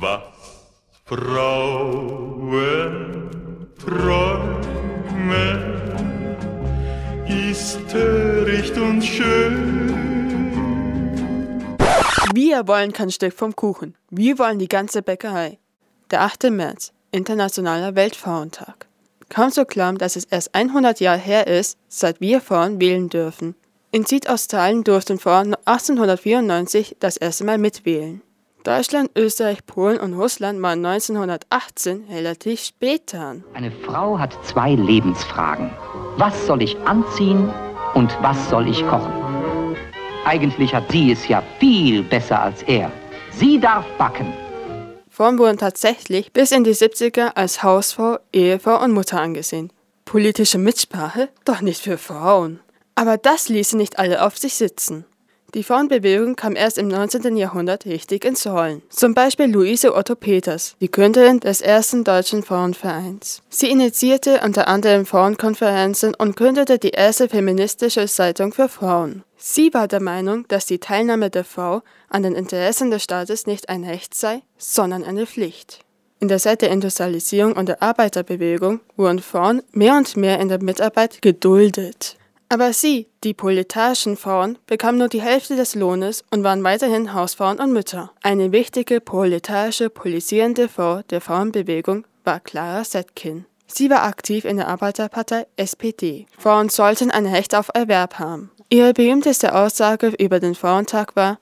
Was Frauen träumen, ist töricht und schön. Wir wollen kein Stück vom Kuchen. Wir wollen die ganze Bäckerei. Der 8. März, Internationaler Weltfrauentag. Kaum so klar, dass es erst 100 Jahre her ist, seit wir Frauen wählen dürfen. In Südostasien durften Frauen 1894 das erste Mal mitwählen. Deutschland, Österreich, Polen und Russland waren 1918 relativ spät dran. Eine Frau hat zwei Lebensfragen. Was soll ich anziehen und was soll ich kochen? Eigentlich hat sie es ja viel besser als er. Sie darf backen. Frauen wurden tatsächlich bis in die 70er als Hausfrau, Ehefrau und Mutter angesehen. Politische Mitsprache? Doch nicht für Frauen. Aber das ließe nicht alle auf sich sitzen. Die Frauenbewegung kam erst im 19. Jahrhundert richtig ins Rollen. Zum Beispiel Luise Otto Peters, die Gründerin des ersten deutschen Frauenvereins. Sie initiierte unter anderem Frauenkonferenzen und gründete die erste feministische Zeitung für Frauen. Sie war der Meinung, dass die Teilnahme der Frau an den Interessen des Staates nicht ein Recht sei, sondern eine Pflicht. In der Zeit der Industrialisierung und der Arbeiterbewegung wurden Frauen mehr und mehr in der Mitarbeit geduldet. Aber sie, die proletarischen Frauen, bekamen nur die Hälfte des Lohnes und waren weiterhin Hausfrauen und Mütter. Eine wichtige proletarische, polisierende Frau der Frauenbewegung war Clara Zetkin. Sie war aktiv in der Arbeiterpartei SPD. Frauen sollten ein Recht auf Erwerb haben. Ihre berühmteste Aussage über den Frauentag war,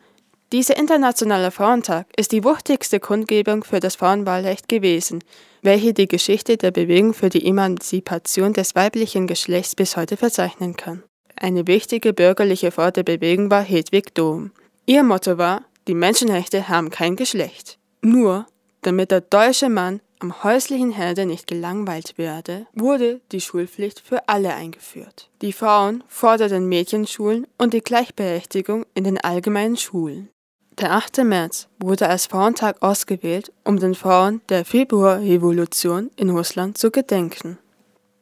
dieser internationale Frauentag ist die wuchtigste Kundgebung für das Frauenwahlrecht gewesen, welche die Geschichte der Bewegung für die Emanzipation des weiblichen Geschlechts bis heute verzeichnen kann. Eine wichtige bürgerliche Frau der Bewegung war Hedwig Dohm. Ihr Motto war, die Menschenrechte haben kein Geschlecht. Nur, damit der deutsche Mann am häuslichen Herde nicht gelangweilt werde, wurde die Schulpflicht für alle eingeführt. Die Frauen forderten Mädchenschulen und die Gleichberechtigung in den allgemeinen Schulen. Der 8. März wurde als Frauentag ausgewählt, um den Frauen der Februarrevolution in Russland zu gedenken.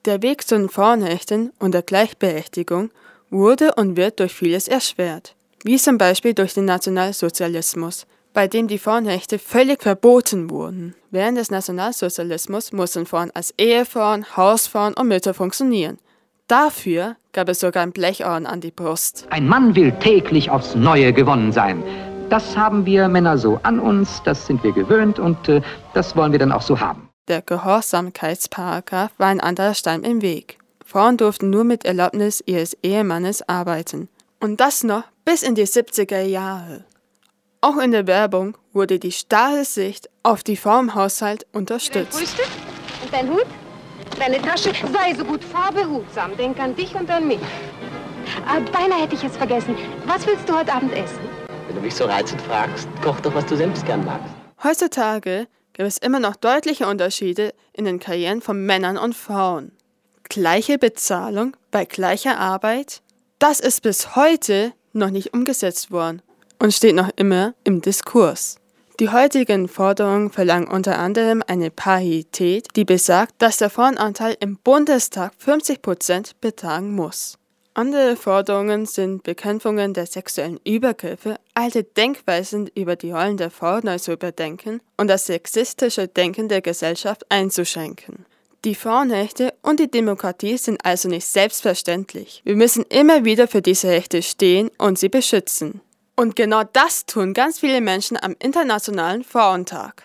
Der Weg zu den Frauenrechten und der Gleichberechtigung wurde und wird durch vieles erschwert, wie zum Beispiel durch den Nationalsozialismus, bei dem die Frauenrechte völlig verboten wurden. Während des Nationalsozialismus mussten Frauen als Ehefrauen, Hausfrauen und Mütter funktionieren. Dafür gab es sogar ein Blechorden an die Brust. Ein Mann will täglich aufs Neue gewonnen sein. Das haben wir Männer so an uns, das sind wir gewöhnt und äh, das wollen wir dann auch so haben. Der Gehorsamkeitsparagraph war ein anderer Stein im Weg. Frauen durften nur mit Erlaubnis ihres Ehemannes arbeiten. Und das noch bis in die 70er Jahre. Auch in der Werbung wurde die starre Sicht auf die Frau im Haushalt unterstützt. Dein Frühstück und dein Hut, deine Tasche. Sei so gut, fahr behutsam. Denk an dich und an mich. Ah, beinahe hätte ich es vergessen. Was willst du heute Abend essen? Wenn du mich so reizend fragst, koch doch, was du selbst gern magst. Heutzutage gibt es immer noch deutliche Unterschiede in den Karrieren von Männern und Frauen. Gleiche Bezahlung bei gleicher Arbeit? Das ist bis heute noch nicht umgesetzt worden und steht noch immer im Diskurs. Die heutigen Forderungen verlangen unter anderem eine Parität, die besagt, dass der Frauenanteil im Bundestag 50 Prozent betragen muss. Andere Forderungen sind Bekämpfungen der sexuellen Übergriffe, alte Denkweisen über die Rollen der Frau neu zu überdenken und das sexistische Denken der Gesellschaft einzuschränken. Die Frauenrechte und die Demokratie sind also nicht selbstverständlich. Wir müssen immer wieder für diese Rechte stehen und sie beschützen. Und genau das tun ganz viele Menschen am Internationalen Frauentag.